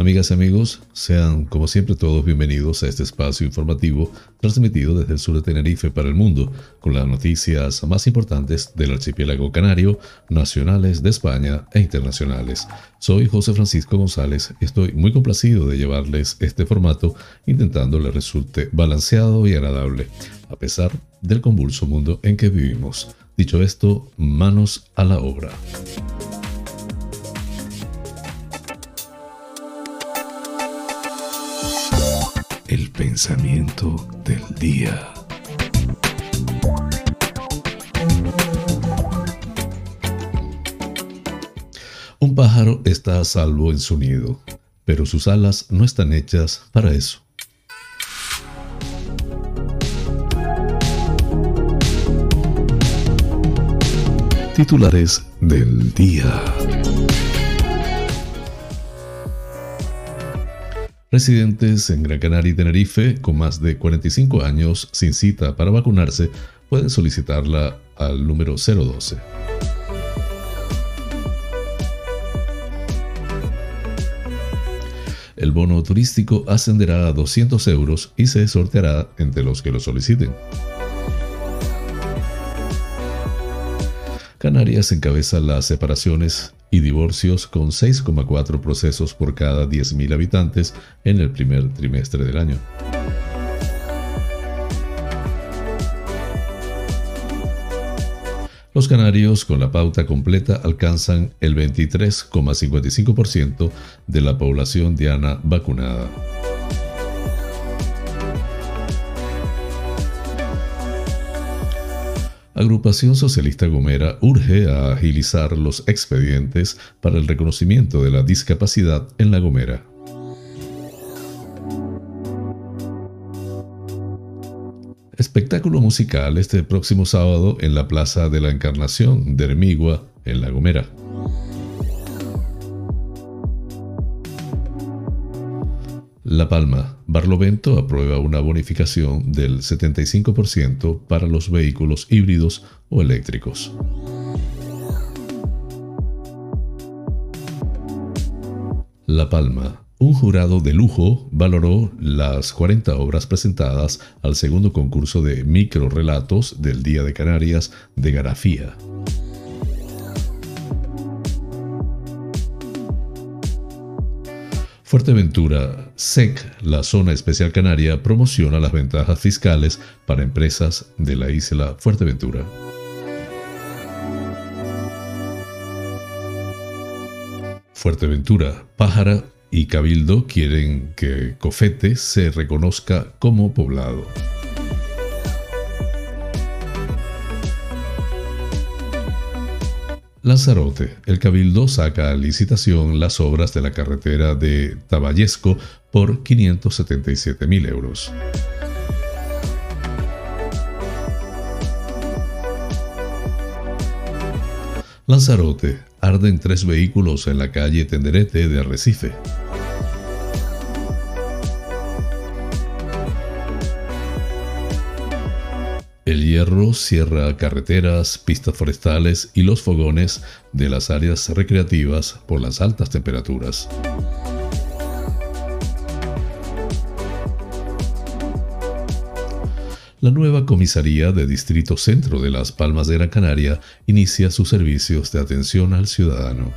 Amigas y amigos, sean como siempre todos bienvenidos a este espacio informativo transmitido desde el sur de Tenerife para el mundo, con las noticias más importantes del archipiélago canario, nacionales de España e internacionales. Soy José Francisco González y estoy muy complacido de llevarles este formato intentando le resulte balanceado y agradable, a pesar del convulso mundo en que vivimos. Dicho esto, manos a la obra. Pensamiento del día. Un pájaro está a salvo en su nido, pero sus alas no están hechas para eso. Titulares del día. Residentes en Gran Canaria y Tenerife con más de 45 años sin cita para vacunarse pueden solicitarla al número 012. El bono turístico ascenderá a 200 euros y se sorteará entre los que lo soliciten. Canarias encabeza las separaciones y divorcios con 6,4 procesos por cada 10.000 habitantes en el primer trimestre del año. Los canarios con la pauta completa alcanzan el 23,55% de la población diana vacunada. Agrupación Socialista Gomera urge a agilizar los expedientes para el reconocimiento de la discapacidad en La Gomera. Espectáculo musical este próximo sábado en la Plaza de la Encarnación de Hermigua, en La Gomera. La Palma, Barlovento aprueba una bonificación del 75% para los vehículos híbridos o eléctricos. La Palma, un jurado de lujo valoró las 40 obras presentadas al segundo concurso de microrelatos del Día de Canarias de Garafía. Fuerteventura, SEC, la zona especial canaria, promociona las ventajas fiscales para empresas de la isla Fuerteventura. Fuerteventura, Pájara y Cabildo quieren que Cofete se reconozca como poblado. Lanzarote. El Cabildo saca a licitación las obras de la carretera de Taballesco por 577 mil euros. Lanzarote. Arden tres vehículos en la calle Tenderete de Arrecife. El hierro cierra carreteras, pistas forestales y los fogones de las áreas recreativas por las altas temperaturas. La nueva comisaría de Distrito Centro de Las Palmas de Gran Canaria inicia sus servicios de atención al ciudadano.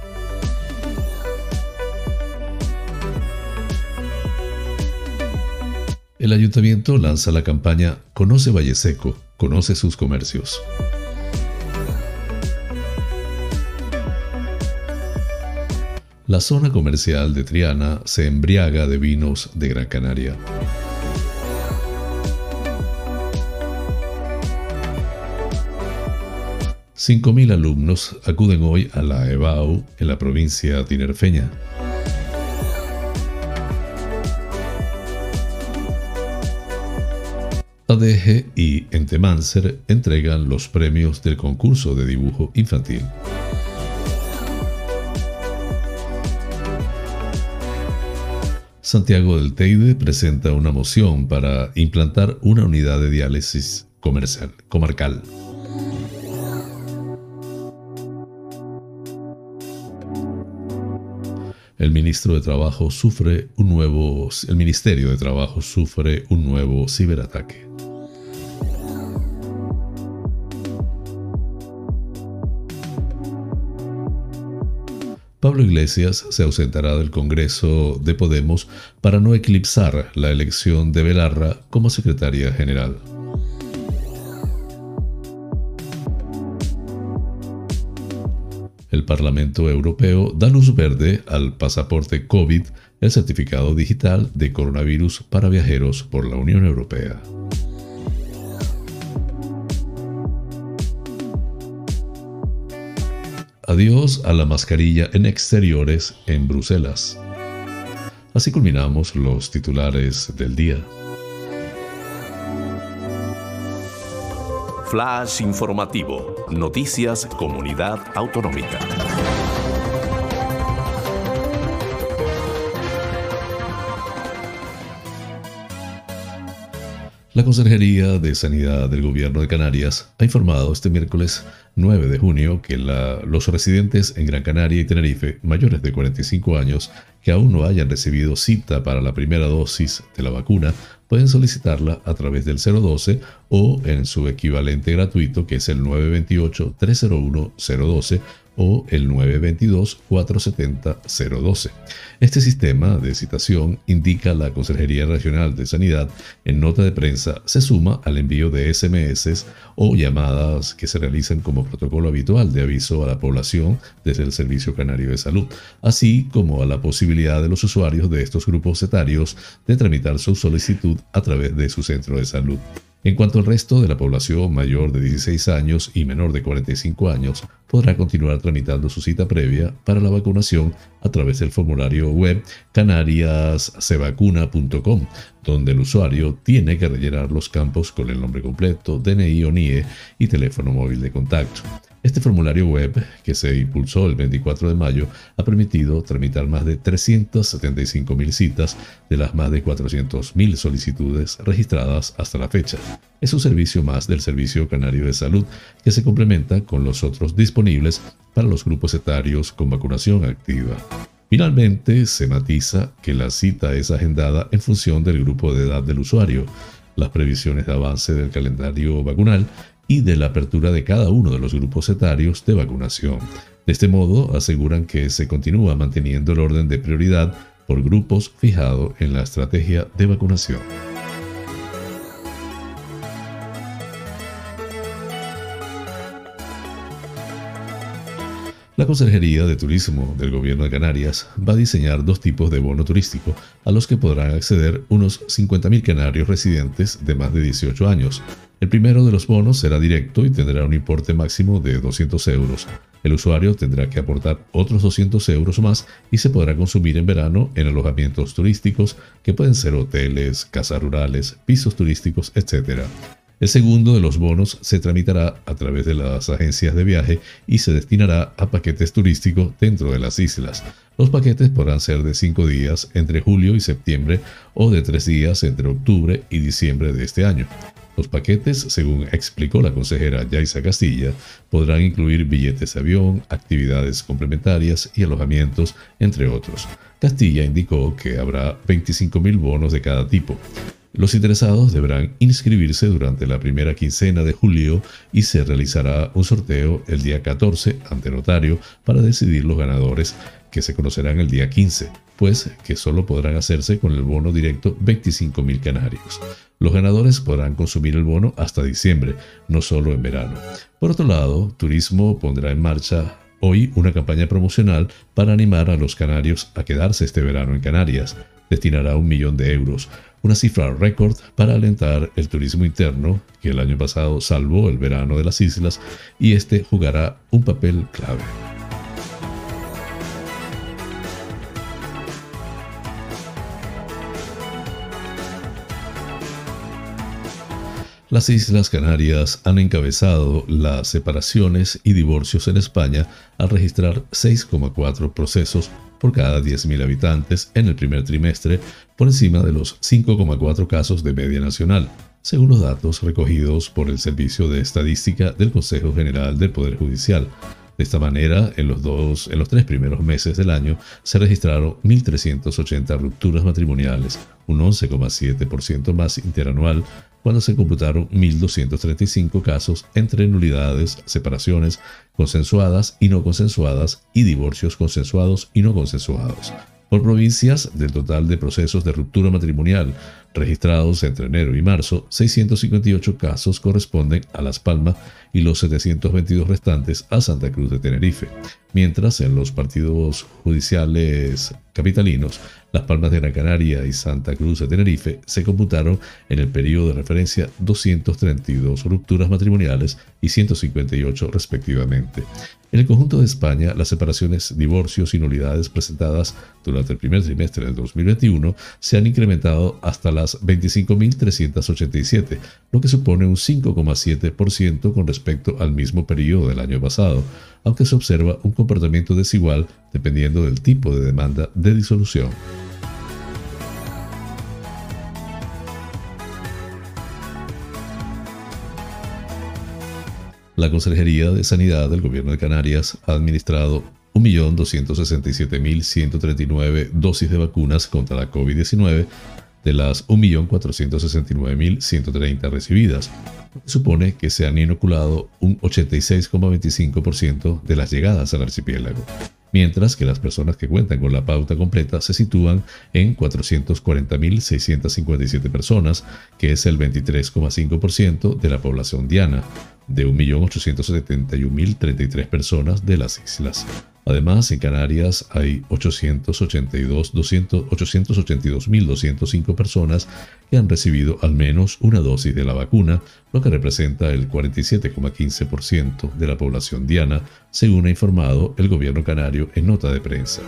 El ayuntamiento lanza la campaña Conoce Valle Seco, conoce sus comercios. La zona comercial de Triana se embriaga de vinos de Gran Canaria. Cinco mil alumnos acuden hoy a la EBAU en la provincia tinerfeña. ADG y Entemancer entregan los premios del concurso de dibujo infantil. Santiago del Teide presenta una moción para implantar una unidad de diálisis comercial, comarcal. El ministro de Trabajo sufre un nuevo el Ministerio de Trabajo sufre un nuevo ciberataque. Pablo Iglesias se ausentará del Congreso de Podemos para no eclipsar la elección de Belarra como secretaria general. Parlamento Europeo da luz verde al pasaporte COVID, el certificado digital de coronavirus para viajeros por la Unión Europea. Adiós a la mascarilla en exteriores en Bruselas. Así culminamos los titulares del día. Flash informativo. Noticias Comunidad Autonómica. La Consejería de Sanidad del Gobierno de Canarias ha informado este miércoles 9 de junio que los residentes en Gran Canaria y Tenerife mayores de 45 años que aún no hayan recibido cita para la primera dosis de la vacuna pueden solicitarla a través del 012 o en su equivalente gratuito que es el 928-301-012 o el 922-470-012. Este sistema de citación, indica la Consejería Regional de Sanidad en nota de prensa, se suma al envío de SMS o llamadas que se realizan como protocolo habitual de aviso a la población desde el Servicio Canario de Salud, así como a la posibilidad de los usuarios de estos grupos etarios de tramitar su solicitud a través de su centro de salud. En cuanto al resto de la población mayor de 16 años y menor de 45 años, podrá continuar tramitando su cita previa para la vacunación a través del formulario web canariascevacuna.com, donde el usuario tiene que rellenar los campos con el nombre completo, DNI o NIE y teléfono móvil de contacto. Este formulario web, que se impulsó el 24 de mayo, ha permitido tramitar más de 375.000 citas de las más de 400.000 solicitudes registradas hasta la fecha. Es un servicio más del Servicio Canario de Salud que se complementa con los otros disponibles para los grupos etarios con vacunación activa. Finalmente, se matiza que la cita es agendada en función del grupo de edad del usuario. Las previsiones de avance del calendario vacunal y de la apertura de cada uno de los grupos etarios de vacunación. De este modo, aseguran que se continúa manteniendo el orden de prioridad por grupos fijado en la estrategia de vacunación. La Consejería de Turismo del Gobierno de Canarias va a diseñar dos tipos de bono turístico a los que podrán acceder unos 50.000 canarios residentes de más de 18 años, el primero de los bonos será directo y tendrá un importe máximo de 200 euros. El usuario tendrá que aportar otros 200 euros más y se podrá consumir en verano en alojamientos turísticos que pueden ser hoteles, casas rurales, pisos turísticos, etc. El segundo de los bonos se tramitará a través de las agencias de viaje y se destinará a paquetes turísticos dentro de las islas. Los paquetes podrán ser de 5 días entre julio y septiembre o de 3 días entre octubre y diciembre de este año. Los paquetes, según explicó la consejera Yaisa Castilla, podrán incluir billetes de avión, actividades complementarias y alojamientos, entre otros. Castilla indicó que habrá 25.000 bonos de cada tipo. Los interesados deberán inscribirse durante la primera quincena de julio y se realizará un sorteo el día 14 ante notario para decidir los ganadores que se conocerán el día 15, pues que solo podrán hacerse con el bono directo 25.000 canarios. Los ganadores podrán consumir el bono hasta diciembre, no solo en verano. Por otro lado, Turismo pondrá en marcha hoy una campaña promocional para animar a los canarios a quedarse este verano en Canarias. Destinará un millón de euros, una cifra récord para alentar el turismo interno que el año pasado salvó el verano de las islas y este jugará un papel clave. Las Islas Canarias han encabezado las separaciones y divorcios en España al registrar 6,4 procesos por cada 10.000 habitantes en el primer trimestre, por encima de los 5,4 casos de media nacional, según los datos recogidos por el Servicio de Estadística del Consejo General del Poder Judicial. De esta manera, en los, dos, en los tres primeros meses del año se registraron 1.380 rupturas matrimoniales, un 11,7% más interanual, cuando se computaron 1.235 casos entre nulidades, separaciones consensuadas y no consensuadas y divorcios consensuados y no consensuados. Por provincias, del total de procesos de ruptura matrimonial registrados entre enero y marzo, 658 casos corresponden a Las Palmas y los 722 restantes a Santa Cruz de Tenerife, mientras en los partidos judiciales capitalinos, Las Palmas de Gran Canaria y Santa Cruz de Tenerife se computaron en el periodo de referencia 232 rupturas matrimoniales y 158 respectivamente. En el conjunto de España, las separaciones, divorcios y nulidades presentadas durante el primer trimestre del 2021 se han incrementado hasta las 25.387, lo que supone un 5,7% con respecto al mismo periodo del año pasado, aunque se observa un comportamiento desigual dependiendo del tipo de demanda de disolución. La Consejería de Sanidad del Gobierno de Canarias ha administrado 1.267.139 dosis de vacunas contra la COVID-19 de las 1.469.130 recibidas, supone que se han inoculado un 86,25% de las llegadas al archipiélago mientras que las personas que cuentan con la pauta completa se sitúan en 440.657 personas, que es el 23,5% de la población diana, de 1.871.033 personas de las islas. Además, en Canarias hay 882.205 personas que han recibido al menos una dosis de la vacuna, lo que representa el 47,15% de la población diana, según ha informado el gobierno canario en nota de prensa.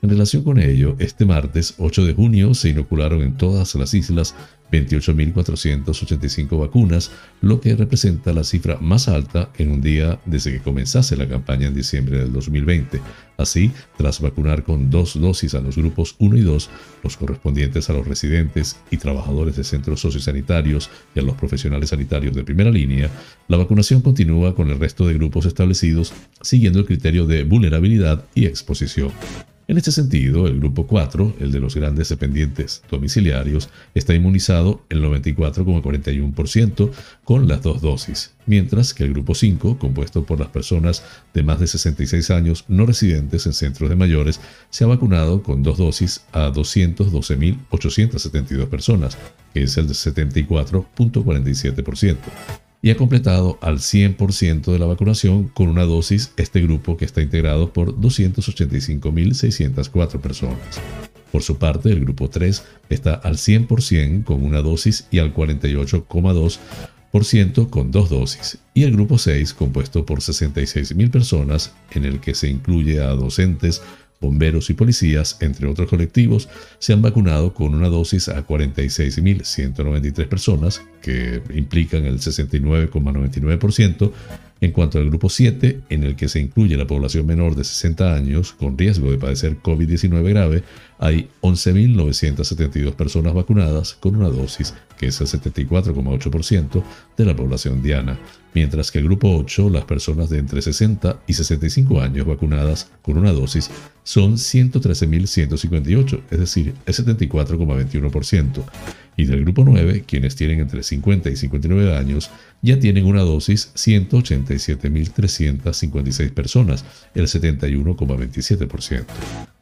En relación con ello, este martes 8 de junio se inocularon en todas las islas 28.485 vacunas, lo que representa la cifra más alta en un día desde que comenzase la campaña en diciembre del 2020. Así, tras vacunar con dos dosis a los grupos 1 y 2, los correspondientes a los residentes y trabajadores de centros sociosanitarios y a los profesionales sanitarios de primera línea, la vacunación continúa con el resto de grupos establecidos siguiendo el criterio de vulnerabilidad y exposición. En este sentido, el grupo 4, el de los grandes dependientes domiciliarios, está inmunizado el 94,41% con las dos dosis, mientras que el grupo 5, compuesto por las personas de más de 66 años no residentes en centros de mayores, se ha vacunado con dos dosis a 212.872 personas, que es el de 74.47% y ha completado al 100% de la vacunación con una dosis este grupo que está integrado por 285.604 personas. Por su parte, el grupo 3 está al 100% con una dosis y al 48,2% con dos dosis, y el grupo 6, compuesto por 66.000 personas, en el que se incluye a docentes, bomberos y policías, entre otros colectivos, se han vacunado con una dosis a 46.193 personas, que implican el 69,99%, en cuanto al grupo 7, en el que se incluye la población menor de 60 años con riesgo de padecer COVID-19 grave, hay 11.972 personas vacunadas con una dosis, que es el 74,8% de la población diana, mientras que el grupo 8, las personas de entre 60 y 65 años vacunadas con una dosis, son 113.158, es decir, el 74,21%. Y del grupo 9, quienes tienen entre 50 y 59 años, ya tienen una dosis 187.356 personas, el 71,27%.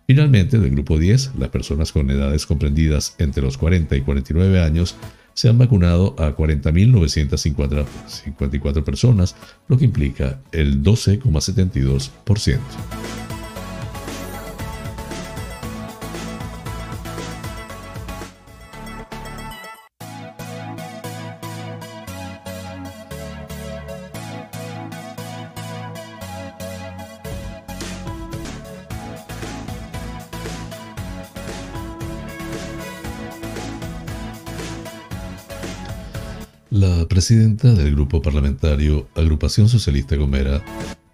Finalmente, del grupo 10, las personas con edades comprendidas entre los 40 y 49 años se han vacunado a 40.954 personas, lo que implica el 12,72%. La presidenta del grupo parlamentario Agrupación Socialista Gomera,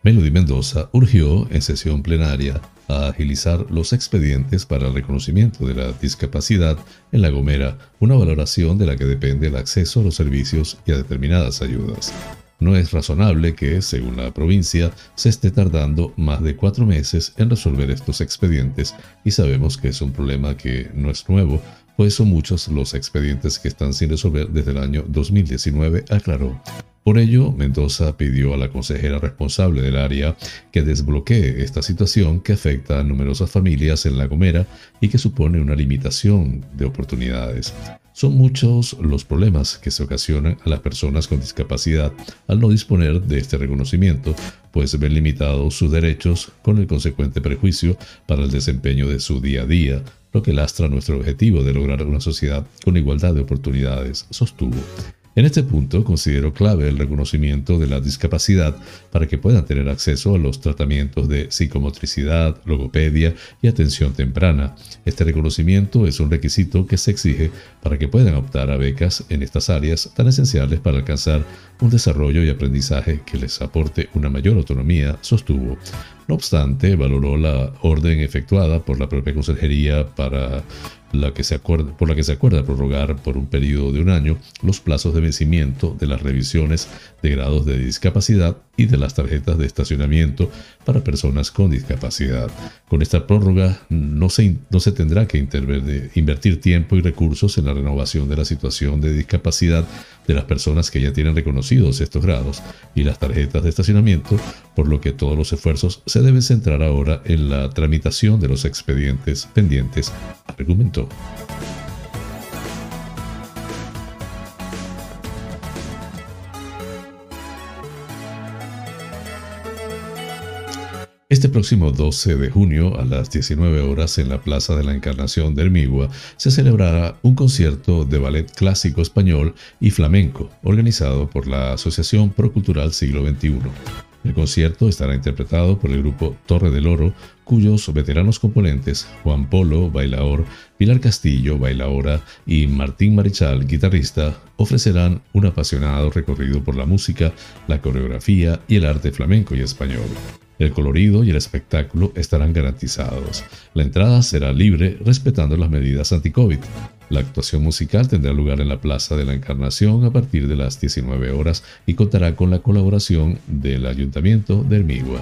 Melody Mendoza, urgió en sesión plenaria a agilizar los expedientes para el reconocimiento de la discapacidad en La Gomera, una valoración de la que depende el acceso a los servicios y a determinadas ayudas. No es razonable que, según la provincia, se esté tardando más de cuatro meses en resolver estos expedientes y sabemos que es un problema que no es nuevo, pues son muchos los expedientes que están sin resolver desde el año 2019, aclaró. Por ello, Mendoza pidió a la consejera responsable del área que desbloquee esta situación que afecta a numerosas familias en La Gomera y que supone una limitación de oportunidades. Son muchos los problemas que se ocasionan a las personas con discapacidad al no disponer de este reconocimiento, pues ven limitados sus derechos con el consecuente prejuicio para el desempeño de su día a día, lo que lastra nuestro objetivo de lograr una sociedad con igualdad de oportunidades, sostuvo. En este punto considero clave el reconocimiento de la discapacidad para que puedan tener acceso a los tratamientos de psicomotricidad, logopedia y atención temprana. Este reconocimiento es un requisito que se exige para que puedan optar a becas en estas áreas tan esenciales para alcanzar un desarrollo y aprendizaje que les aporte una mayor autonomía, sostuvo. No obstante, valoró la orden efectuada por la propia Consejería para la que se acuerda, por la que se acuerda prorrogar por un periodo de un año los plazos de vencimiento de las revisiones de grados de discapacidad y de las tarjetas de estacionamiento para personas con discapacidad. Con esta prórroga no se, no se tendrá que invertir tiempo y recursos en la renovación de la situación de discapacidad de las personas que ya tienen reconocidos estos grados y las tarjetas de estacionamiento, por lo que todos los esfuerzos se deben centrar ahora en la tramitación de los expedientes pendientes, argumentó. Este próximo 12 de junio a las 19 horas en la Plaza de la Encarnación de Hermigua se celebrará un concierto de ballet clásico español y flamenco organizado por la Asociación Procultural Siglo XXI. El concierto estará interpretado por el grupo Torre del Oro, cuyos veteranos componentes Juan Polo, bailaor, Pilar Castillo, bailaora y Martín Marichal, guitarrista, ofrecerán un apasionado recorrido por la música, la coreografía y el arte flamenco y español. El colorido y el espectáculo estarán garantizados. La entrada será libre respetando las medidas anti-COVID. La actuación musical tendrá lugar en la Plaza de la Encarnación a partir de las 19 horas y contará con la colaboración del Ayuntamiento de Hermigua.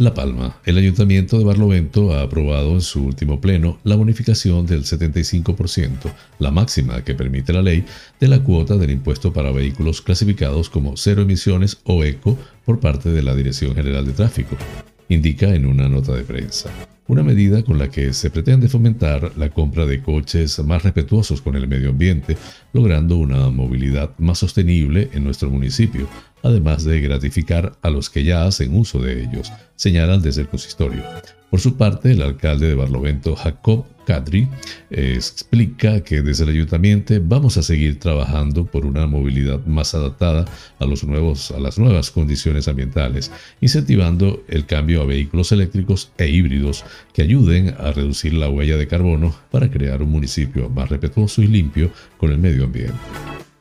La Palma. El Ayuntamiento de Barlovento ha aprobado en su último pleno la bonificación del 75%, la máxima que permite la ley, de la cuota del impuesto para vehículos clasificados como cero emisiones o eco por parte de la Dirección General de Tráfico, indica en una nota de prensa una medida con la que se pretende fomentar la compra de coches más respetuosos con el medio ambiente, logrando una movilidad más sostenible en nuestro municipio, además de gratificar a los que ya hacen uso de ellos, señalan desde el consistorio. Por su parte, el alcalde de Barlovento, Jacob Cadri, explica que desde el ayuntamiento vamos a seguir trabajando por una movilidad más adaptada a, los nuevos, a las nuevas condiciones ambientales, incentivando el cambio a vehículos eléctricos e híbridos que ayuden a reducir la huella de carbono para crear un municipio más respetuoso y limpio con el medio ambiente.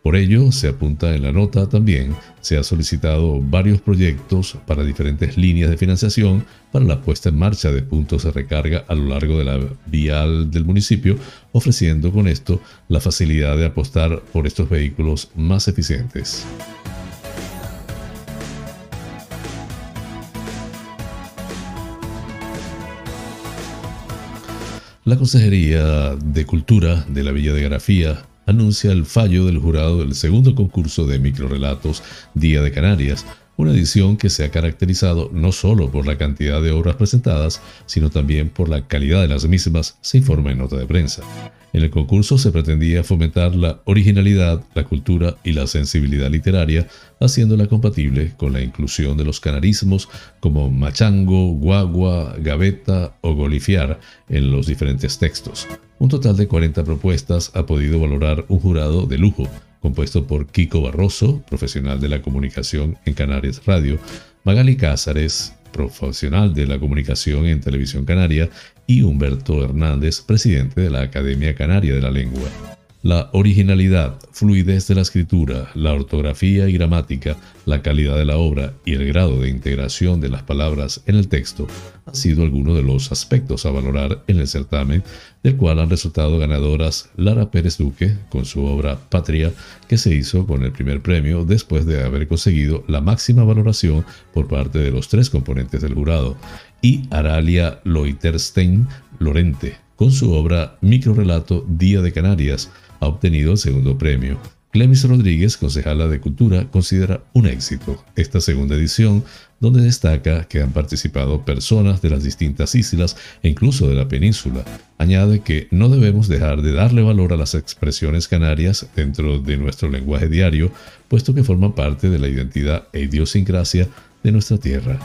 Por ello, se apunta en la nota también, se ha solicitado varios proyectos para diferentes líneas de financiación para la puesta en marcha de puntos de recarga a lo largo de la vial del municipio, ofreciendo con esto la facilidad de apostar por estos vehículos más eficientes. La Consejería de Cultura de la Villa de Grafía anuncia el fallo del jurado del segundo concurso de microrelatos Día de Canarias, una edición que se ha caracterizado no solo por la cantidad de obras presentadas, sino también por la calidad de las mismas, se informa en nota de prensa. En el concurso se pretendía fomentar la originalidad, la cultura y la sensibilidad literaria, haciéndola compatible con la inclusión de los canarismos como machango, guagua, gaveta o golifiar en los diferentes textos. Un total de 40 propuestas ha podido valorar un jurado de lujo, compuesto por Kiko Barroso, profesional de la comunicación en Canarias Radio, Magali Cázares, profesional de la comunicación en Televisión Canaria, y Humberto Hernández, presidente de la Academia Canaria de la Lengua. La originalidad, fluidez de la escritura, la ortografía y gramática, la calidad de la obra y el grado de integración de las palabras en el texto han sido algunos de los aspectos a valorar en el certamen, del cual han resultado ganadoras Lara Pérez Duque con su obra Patria, que se hizo con el primer premio después de haber conseguido la máxima valoración por parte de los tres componentes del jurado, y Aralia Loiterstein Lorente con su obra Microrelato Día de Canarias, ha obtenido el segundo premio. Clemis Rodríguez, concejala de Cultura, considera un éxito esta segunda edición, donde destaca que han participado personas de las distintas islas e incluso de la península. Añade que no debemos dejar de darle valor a las expresiones canarias dentro de nuestro lenguaje diario, puesto que forman parte de la identidad e idiosincrasia de nuestra tierra.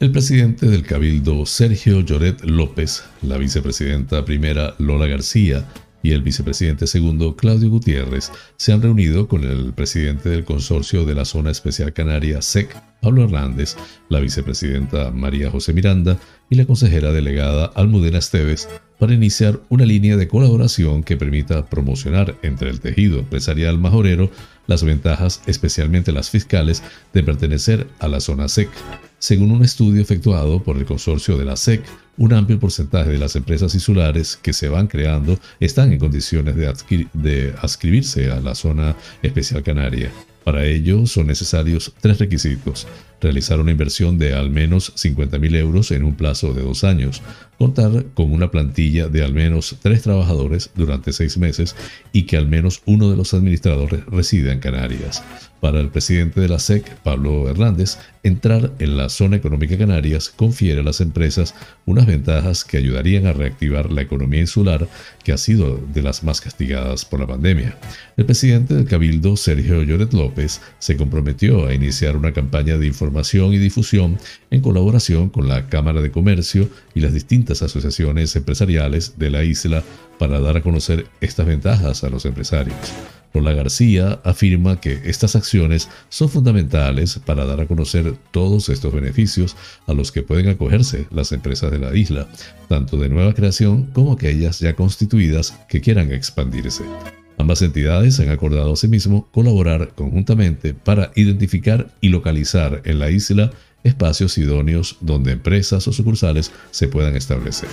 El presidente del Cabildo, Sergio Lloret López, la vicepresidenta primera, Lola García, y el vicepresidente segundo, Claudio Gutiérrez, se han reunido con el presidente del consorcio de la Zona Especial Canaria, SEC, Pablo Hernández, la vicepresidenta María José Miranda y la consejera delegada Almudena Esteves para iniciar una línea de colaboración que permita promocionar entre el tejido empresarial majorero las ventajas, especialmente las fiscales, de pertenecer a la zona SEC. Según un estudio efectuado por el consorcio de la SEC, un amplio porcentaje de las empresas insulares que se van creando están en condiciones de, de adscribirse a la zona especial canaria. Para ello son necesarios tres requisitos. Realizar una inversión de al menos 50.000 euros en un plazo de dos años, contar con una plantilla de al menos tres trabajadores durante seis meses y que al menos uno de los administradores resida en Canarias. Para el presidente de la SEC, Pablo Hernández, entrar en la zona económica Canarias confiere a las empresas unas ventajas que ayudarían a reactivar la economía insular, que ha sido de las más castigadas por la pandemia. El presidente del Cabildo, Sergio Lloret López, se comprometió a iniciar una campaña de información y difusión en colaboración con la Cámara de Comercio y las distintas asociaciones empresariales de la isla para dar a conocer estas ventajas a los empresarios. Lola García afirma que estas acciones son fundamentales para dar a conocer todos estos beneficios a los que pueden acogerse las empresas de la isla, tanto de nueva creación como aquellas ya constituidas que quieran expandirse. Ambas entidades han acordado asimismo colaborar conjuntamente para identificar y localizar en la isla espacios idóneos donde empresas o sucursales se puedan establecer.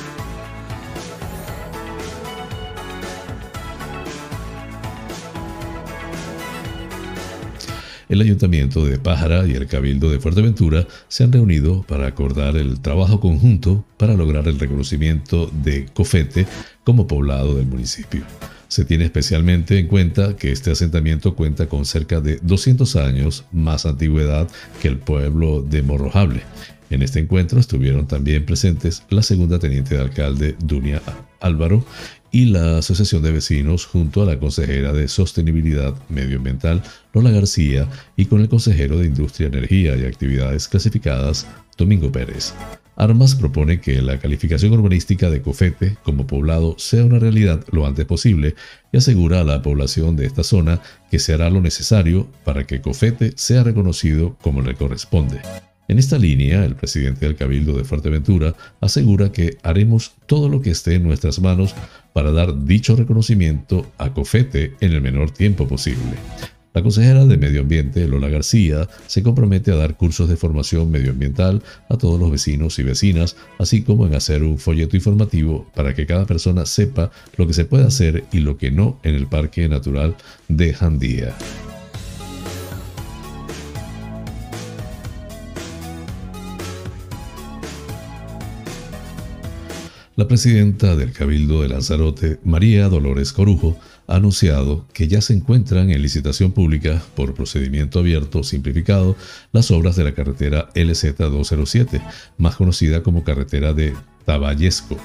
el Ayuntamiento de Pájara y el Cabildo de Fuerteventura se han reunido para acordar el trabajo conjunto para lograr el reconocimiento de Cofete como poblado del municipio. Se tiene especialmente en cuenta que este asentamiento cuenta con cerca de 200 años más antigüedad que el pueblo de Morrojable. En este encuentro estuvieron también presentes la segunda teniente de alcalde Dunia Álvaro y la Asociación de Vecinos junto a la consejera de Sostenibilidad Medioambiental Lola García y con el consejero de Industria, Energía y Actividades Clasificadas Domingo Pérez. Armas propone que la calificación urbanística de Cofete como poblado sea una realidad lo antes posible y asegura a la población de esta zona que se hará lo necesario para que Cofete sea reconocido como le corresponde. En esta línea, el presidente del Cabildo de Fuerteventura asegura que haremos todo lo que esté en nuestras manos para dar dicho reconocimiento a Cofete en el menor tiempo posible. La consejera de Medio Ambiente, Lola García, se compromete a dar cursos de formación medioambiental a todos los vecinos y vecinas, así como en hacer un folleto informativo para que cada persona sepa lo que se puede hacer y lo que no en el Parque Natural de Jandía. La presidenta del Cabildo de Lanzarote, María Dolores Corujo, anunciado que ya se encuentran en licitación pública por procedimiento abierto simplificado las obras de la carretera LZ207, más conocida como carretera de Taballesco,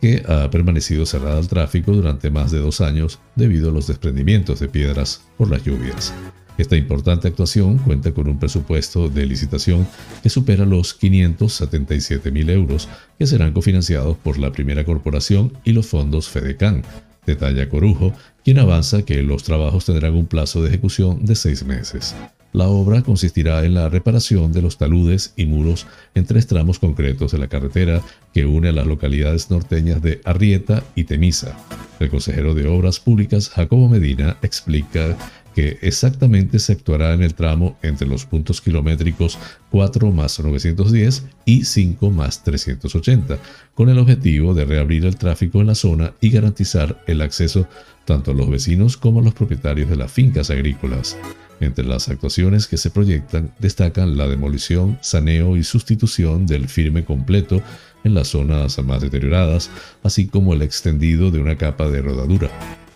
que ha permanecido cerrada al tráfico durante más de dos años debido a los desprendimientos de piedras por las lluvias. Esta importante actuación cuenta con un presupuesto de licitación que supera los 577 mil euros, que serán cofinanciados por la primera corporación y los fondos FEDECAN. Detalla Corujo, quien avanza que los trabajos tendrán un plazo de ejecución de seis meses. La obra consistirá en la reparación de los taludes y muros en tres tramos concretos de la carretera que une a las localidades norteñas de Arrieta y Temisa. El consejero de Obras Públicas, Jacobo Medina, explica que exactamente se actuará en el tramo entre los puntos kilométricos 4 más 910 y 5 más 380, con el objetivo de reabrir el tráfico en la zona y garantizar el acceso tanto a los vecinos como a los propietarios de las fincas agrícolas. Entre las actuaciones que se proyectan destacan la demolición, saneo y sustitución del firme completo en las zonas más deterioradas, así como el extendido de una capa de rodadura.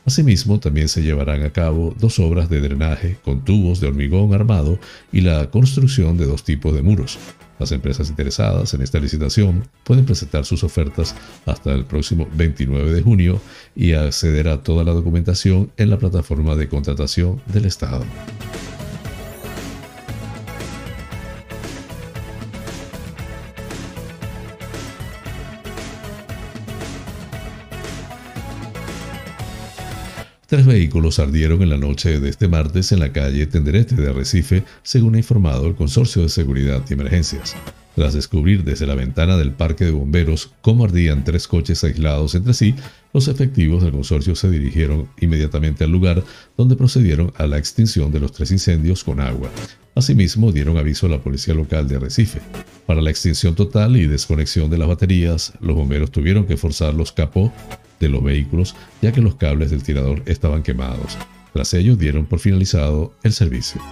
Asimismo, también se llevarán a cabo dos obras de drenaje con tubos de hormigón armado y la construcción de dos tipos de muros. Las empresas interesadas en esta licitación pueden presentar sus ofertas hasta el próximo 29 de junio y acceder a toda la documentación en la plataforma de contratación del Estado. Tres vehículos ardieron en la noche de este martes en la calle Tenderete de Arrecife, según ha informado el Consorcio de Seguridad y Emergencias. Tras descubrir desde la ventana del parque de bomberos cómo ardían tres coches aislados entre sí, los efectivos del consorcio se dirigieron inmediatamente al lugar donde procedieron a la extinción de los tres incendios con agua. Asimismo, dieron aviso a la policía local de Arrecife. Para la extinción total y desconexión de las baterías, los bomberos tuvieron que forzar los capó de los vehículos ya que los cables del tirador estaban quemados. Tras ello dieron por finalizado el servicio.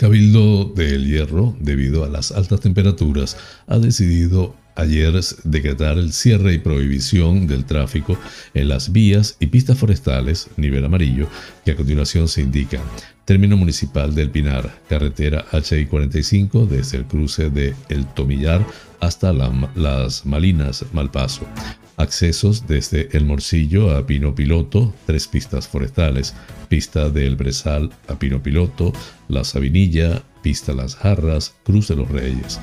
Cabildo del Hierro, debido a las altas temperaturas, ha decidido ayer decretar el cierre y prohibición del tráfico en las vías y pistas forestales, nivel amarillo, que a continuación se indican. Término municipal del Pinar, carretera HI 45 desde el cruce de El Tomillar hasta las Malinas Malpaso. Accesos desde El Morcillo a Pino Piloto, tres pistas forestales. Pista del Bresal a Pino Piloto, La Sabinilla, Pista Las Jarras, Cruz de los Reyes.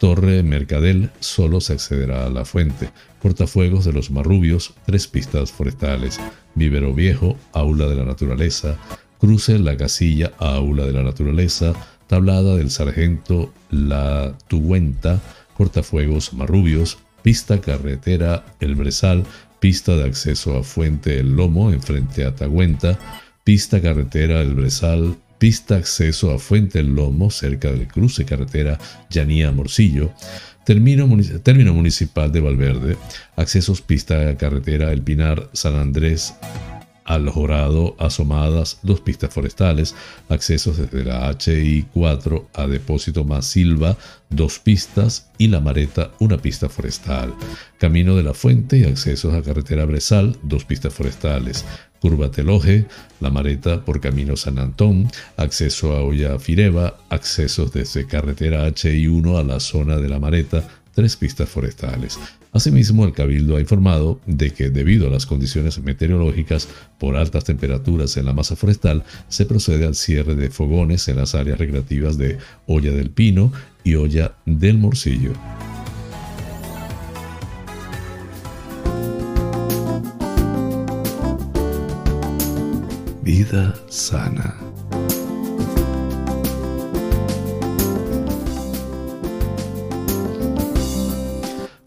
Torre Mercadel solo se accederá a la fuente. Cortafuegos de los Marrubios, tres pistas forestales. Vivero Viejo, Aula de la Naturaleza. Cruce La Casilla, Aula de la Naturaleza. Tablada del Sargento La Tuguenta, Cortafuegos Marrubios. Pista Carretera El Bresal. Pista de acceso a Fuente El Lomo, enfrente a Tagüenta. Pista Carretera El Bresal, pista acceso a Fuente del Lomo, cerca del cruce carretera Llanía Morcillo, término, término municipal de Valverde, accesos pista carretera El Pinar San Andrés al Jorado, asomadas dos pistas forestales, accesos desde la HI 4 a Depósito Más dos pistas y La Mareta, una pista forestal. Camino de la Fuente y accesos a Carretera Bresal, dos pistas forestales. Curva Teloje, La Mareta por Camino San Antón, acceso a Olla Fireva, accesos desde Carretera HI 1 a la zona de La Mareta, tres pistas forestales. Asimismo, el Cabildo ha informado de que debido a las condiciones meteorológicas por altas temperaturas en la masa forestal, se procede al cierre de fogones en las áreas recreativas de Olla del Pino y Olla del Morcillo. Vida sana.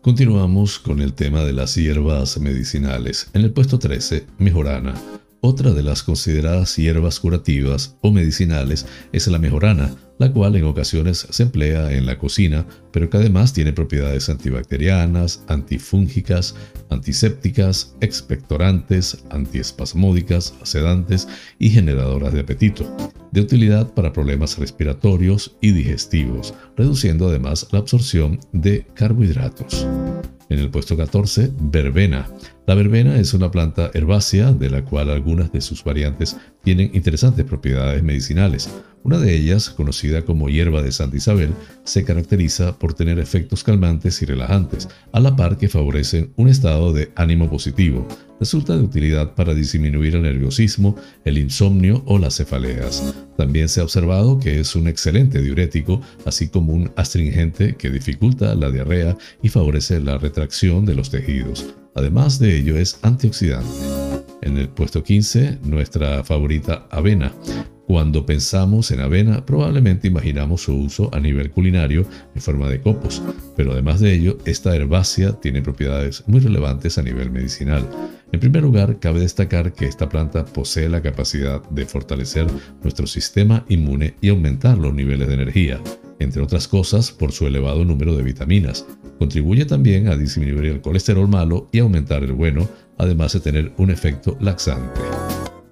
Continuamos con el tema de las hierbas medicinales. En el puesto 13, mejorana. Otra de las consideradas hierbas curativas o medicinales es la mejorana, la cual en ocasiones se emplea en la cocina, pero que además tiene propiedades antibacterianas, antifúngicas, antisépticas, expectorantes, antiespasmódicas, sedantes y generadoras de apetito, de utilidad para problemas respiratorios y digestivos, reduciendo además la absorción de carbohidratos. En el puesto 14, verbena. La verbena es una planta herbácea de la cual algunas de sus variantes tienen interesantes propiedades medicinales. Una de ellas, conocida como hierba de Santa Isabel, se caracteriza por tener efectos calmantes y relajantes, a la par que favorecen un estado de ánimo positivo. Resulta de utilidad para disminuir el nerviosismo, el insomnio o las cefaleas. También se ha observado que es un excelente diurético, así como un astringente que dificulta la diarrea y favorece la retracción de los tejidos. Además de ello es antioxidante. En el puesto 15, nuestra favorita avena. Cuando pensamos en avena, probablemente imaginamos su uso a nivel culinario en forma de copos, pero además de ello, esta herbácea tiene propiedades muy relevantes a nivel medicinal. En primer lugar, cabe destacar que esta planta posee la capacidad de fortalecer nuestro sistema inmune y aumentar los niveles de energía, entre otras cosas por su elevado número de vitaminas. Contribuye también a disminuir el colesterol malo y aumentar el bueno, además de tener un efecto laxante.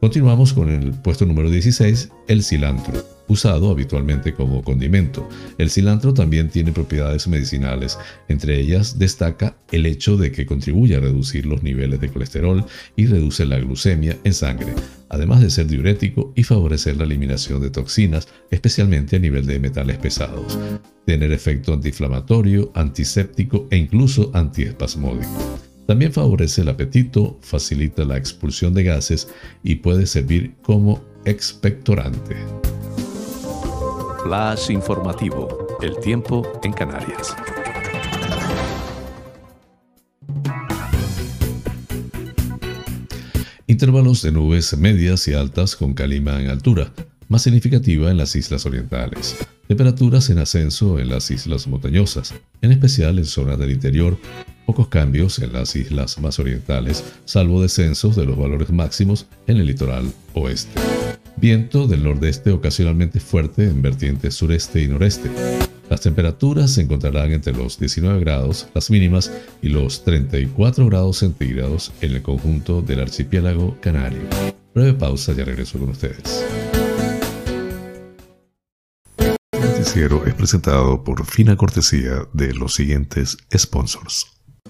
Continuamos con el puesto número 16, el cilantro, usado habitualmente como condimento. El cilantro también tiene propiedades medicinales, entre ellas destaca el hecho de que contribuye a reducir los niveles de colesterol y reduce la glucemia en sangre, además de ser diurético y favorecer la eliminación de toxinas, especialmente a nivel de metales pesados. Tener efecto antiinflamatorio, antiséptico e incluso antiespasmódico. También favorece el apetito, facilita la expulsión de gases y puede servir como expectorante. Flash informativo. El tiempo en Canarias. Intervalos de nubes medias y altas con calima en altura, más significativa en las islas orientales. Temperaturas en ascenso en las islas montañosas, en especial en zonas del interior, pocos cambios en las islas más orientales, salvo descensos de los valores máximos en el litoral oeste. Viento del nordeste ocasionalmente fuerte en vertientes sureste y noreste. Las temperaturas se encontrarán entre los 19 grados, las mínimas, y los 34 grados centígrados en el conjunto del archipiélago canario. Breve pausa, ya regreso con ustedes. es presentado por fina cortesía de los siguientes sponsors.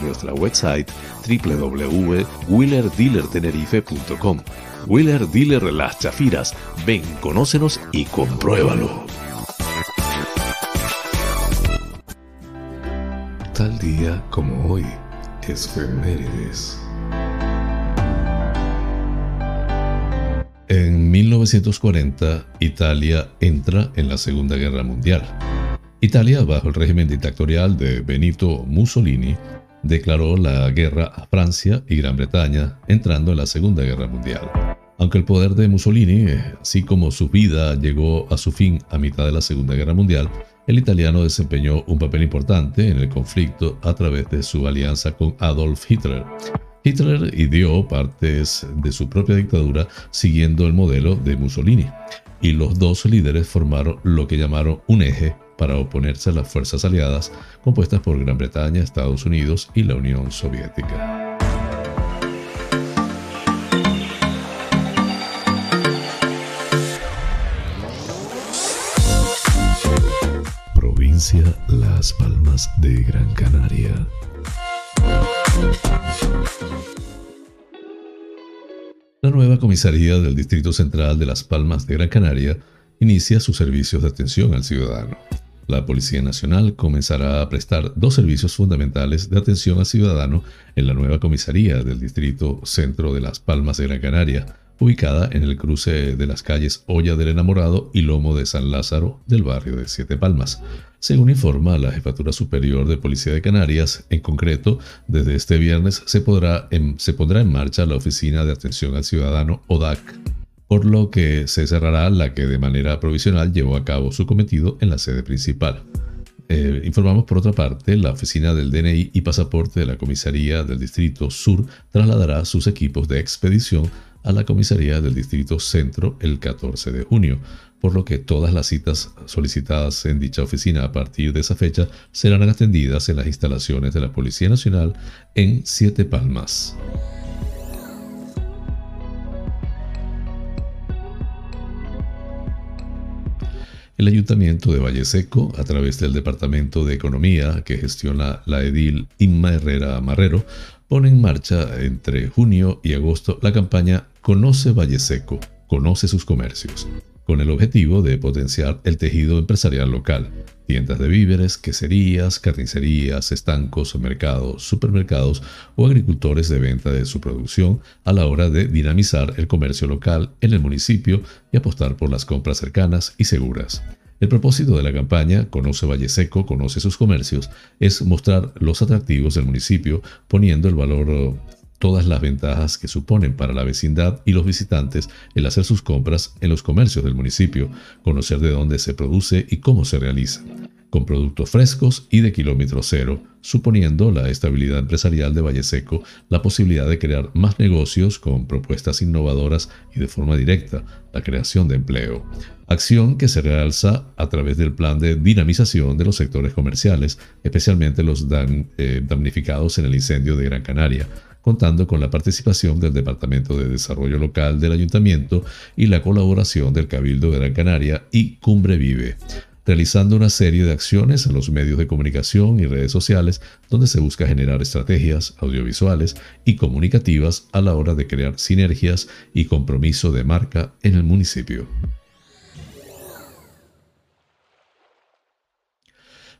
nuestra website www.wheelerdealertenerife.com. Wheeler Dealer Las Chafiras. Ven, conócenos y compruébalo. Tal día como hoy, efemérides. En 1940, Italia entra en la Segunda Guerra Mundial. Italia, bajo el régimen dictatorial de Benito Mussolini, declaró la guerra a Francia y Gran Bretaña, entrando en la Segunda Guerra Mundial. Aunque el poder de Mussolini, así como su vida, llegó a su fin a mitad de la Segunda Guerra Mundial, el italiano desempeñó un papel importante en el conflicto a través de su alianza con Adolf Hitler. Hitler ideó partes de su propia dictadura siguiendo el modelo de Mussolini, y los dos líderes formaron lo que llamaron un eje para oponerse a las fuerzas aliadas compuestas por Gran Bretaña, Estados Unidos y la Unión Soviética. Provincia Las Palmas de Gran Canaria. La nueva comisaría del Distrito Central de Las Palmas de Gran Canaria inicia sus servicios de atención al ciudadano. La Policía Nacional comenzará a prestar dos servicios fundamentales de atención al ciudadano en la nueva comisaría del Distrito Centro de Las Palmas de Gran Canaria, ubicada en el cruce de las calles Olla del Enamorado y Lomo de San Lázaro del barrio de Siete Palmas. Según informa la Jefatura Superior de Policía de Canarias, en concreto, desde este viernes se, podrá se pondrá en marcha la Oficina de Atención al Ciudadano ODAC, por lo que se cerrará la que de manera provisional llevó a cabo su cometido en la sede principal. Eh, informamos por otra parte, la oficina del DNI y pasaporte de la Comisaría del Distrito Sur trasladará sus equipos de expedición a la comisaría del Distrito Centro el 14 de junio, por lo que todas las citas solicitadas en dicha oficina a partir de esa fecha serán atendidas en las instalaciones de la Policía Nacional en Siete Palmas. El Ayuntamiento de Valle Seco, a través del Departamento de Economía que gestiona la edil Inma Herrera Marrero, pone en marcha entre junio y agosto la campaña Conoce Valle Seco, conoce sus comercios, con el objetivo de potenciar el tejido empresarial local, tiendas de víveres, queserías, carnicerías, estancos, mercados, supermercados o agricultores de venta de su producción a la hora de dinamizar el comercio local en el municipio y apostar por las compras cercanas y seguras. El propósito de la campaña Conoce Valle Seco, conoce sus comercios, es mostrar los atractivos del municipio, poniendo el valor todas las ventajas que suponen para la vecindad y los visitantes el hacer sus compras en los comercios del municipio, conocer de dónde se produce y cómo se realiza con productos frescos y de kilómetro cero, suponiendo la estabilidad empresarial de Valle Seco la posibilidad de crear más negocios con propuestas innovadoras y de forma directa, la creación de empleo. Acción que se realza a través del plan de dinamización de los sectores comerciales, especialmente los eh, damnificados en el incendio de Gran Canaria, contando con la participación del Departamento de Desarrollo Local del Ayuntamiento y la colaboración del Cabildo de Gran Canaria y Cumbre Vive realizando una serie de acciones en los medios de comunicación y redes sociales donde se busca generar estrategias audiovisuales y comunicativas a la hora de crear sinergias y compromiso de marca en el municipio.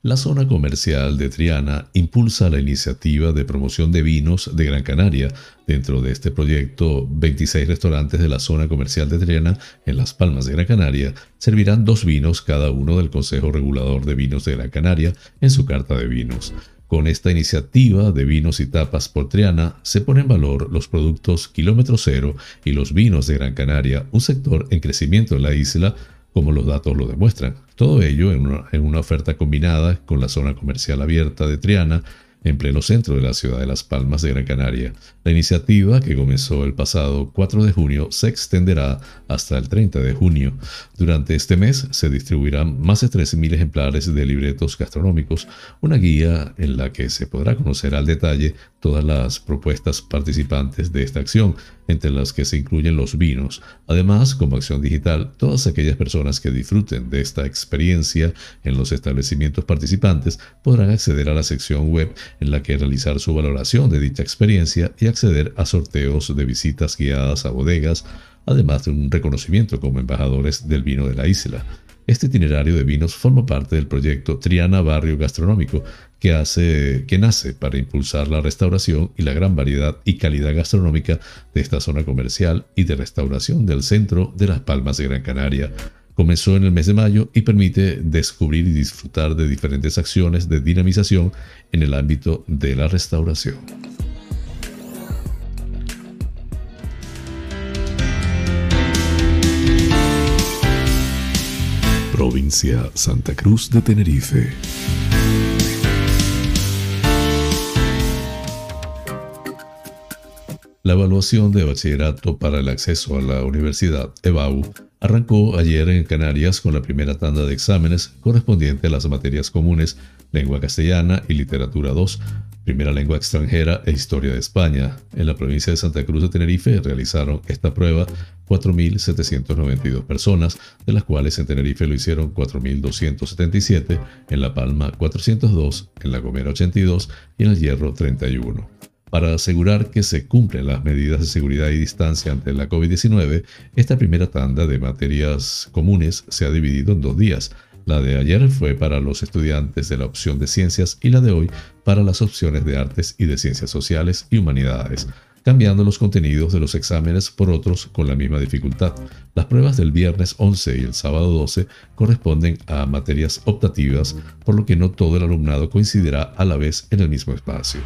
La zona comercial de Triana impulsa la iniciativa de promoción de vinos de Gran Canaria. Dentro de este proyecto, 26 restaurantes de la zona comercial de Triana, en Las Palmas de Gran Canaria, servirán dos vinos cada uno del Consejo Regulador de Vinos de Gran Canaria en su carta de vinos. Con esta iniciativa de vinos y tapas por Triana se pone en valor los productos kilómetro cero y los vinos de Gran Canaria, un sector en crecimiento en la isla como los datos lo demuestran. Todo ello en una, oferta combinada con la zona comercial abierta de Triana, en pleno centro de la ciudad de Las Palmas de Gran Canaria. La iniciativa, que comenzó el pasado 4 de junio, se extenderá hasta el 30 de junio. Durante este mes se distribuirán más de 13.000 ejemplares de libretos gastronómicos, una guía en la que se podrá conocer al detalle todas las propuestas participantes de esta acción, entre las que se incluyen los vinos. Además, como acción digital, todas aquellas personas que disfruten de esta experiencia en los establecimientos participantes podrán acceder a la sección web en la que realizar su valoración de dicha experiencia y acceder a sorteos de visitas guiadas a bodegas, además de un reconocimiento como embajadores del vino de la isla. Este itinerario de vinos forma parte del proyecto Triana Barrio Gastronómico, que, hace, que nace para impulsar la restauración y la gran variedad y calidad gastronómica de esta zona comercial y de restauración del centro de Las Palmas de Gran Canaria. Comenzó en el mes de mayo y permite descubrir y disfrutar de diferentes acciones de dinamización en el ámbito de la restauración. Provincia Santa Cruz de Tenerife. La evaluación de bachillerato para el acceso a la universidad, EBAU, arrancó ayer en Canarias con la primera tanda de exámenes correspondiente a las materias comunes lengua castellana y literatura 2, primera lengua extranjera e historia de España. En la provincia de Santa Cruz de Tenerife realizaron esta prueba 4.792 personas, de las cuales en Tenerife lo hicieron 4.277, en La Palma 402, en La Gomera 82 y en El Hierro 31. Para asegurar que se cumplen las medidas de seguridad y distancia ante la COVID-19, esta primera tanda de materias comunes se ha dividido en dos días. La de ayer fue para los estudiantes de la opción de ciencias y la de hoy para las opciones de artes y de ciencias sociales y humanidades, cambiando los contenidos de los exámenes por otros con la misma dificultad. Las pruebas del viernes 11 y el sábado 12 corresponden a materias optativas, por lo que no todo el alumnado coincidirá a la vez en el mismo espacio.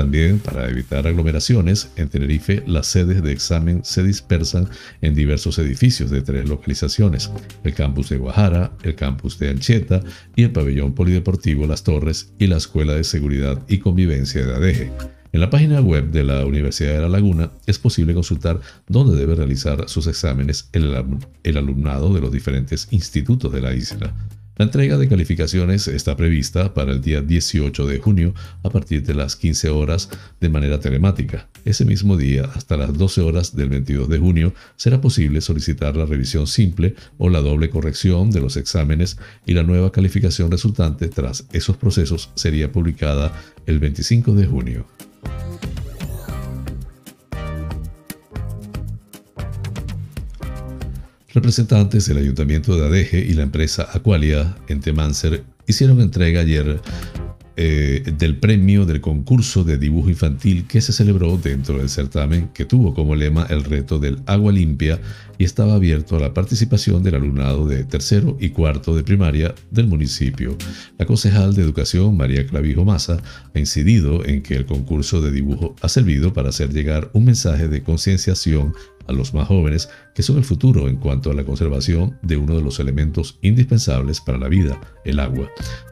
También, para evitar aglomeraciones, en Tenerife las sedes de examen se dispersan en diversos edificios de tres localizaciones, el campus de Guajara, el campus de Ancheta y el pabellón polideportivo Las Torres y la Escuela de Seguridad y Convivencia de Adeje. En la página web de la Universidad de La Laguna es posible consultar dónde debe realizar sus exámenes el, el alumnado de los diferentes institutos de la isla. La entrega de calificaciones está prevista para el día 18 de junio a partir de las 15 horas de manera telemática. Ese mismo día, hasta las 12 horas del 22 de junio, será posible solicitar la revisión simple o la doble corrección de los exámenes y la nueva calificación resultante tras esos procesos sería publicada el 25 de junio. Representantes del Ayuntamiento de Adeje y la empresa Aqualia en Temancer hicieron entrega ayer eh, del premio del concurso de dibujo infantil que se celebró dentro del certamen que tuvo como lema el reto del agua limpia y estaba abierto a la participación del alumnado de tercero y cuarto de primaria del municipio. La concejal de Educación, María Clavijo Maza, ha incidido en que el concurso de dibujo ha servido para hacer llegar un mensaje de concienciación a los más jóvenes, que son el futuro en cuanto a la conservación de uno de los elementos indispensables para la vida, el agua.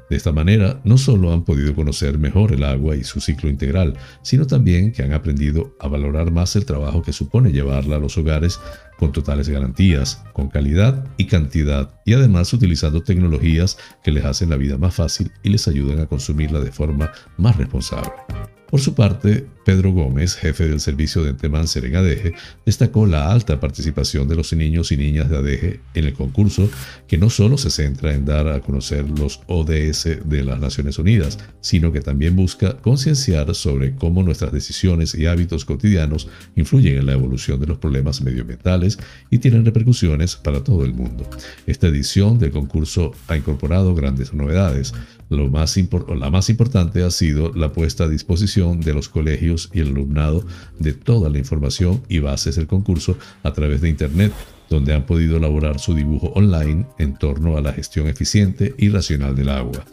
De esta manera, no solo han podido conocer mejor el agua y su ciclo integral, sino también que han aprendido a valorar más el trabajo que supone llevarla a los hogares con totales garantías, con calidad y cantidad, y además utilizando tecnologías que les hacen la vida más fácil y les ayudan a consumirla de forma más responsable. Por su parte, Pedro Gómez, jefe del servicio de Entemancer en ADEGE, destacó la alta participación de los niños y niñas de ADEGE en el concurso, que no solo se centra en dar a conocer los ODS de las Naciones Unidas, sino que también busca concienciar sobre cómo nuestras decisiones y hábitos cotidianos influyen en la evolución de los problemas medioambientales y tienen repercusiones para todo el mundo. Esta edición del concurso ha incorporado grandes novedades. Lo más la más importante ha sido la puesta a disposición de los colegios y el alumnado de toda la información y bases del concurso a través de Internet, donde han podido elaborar su dibujo online en torno a la gestión eficiente y racional del agua.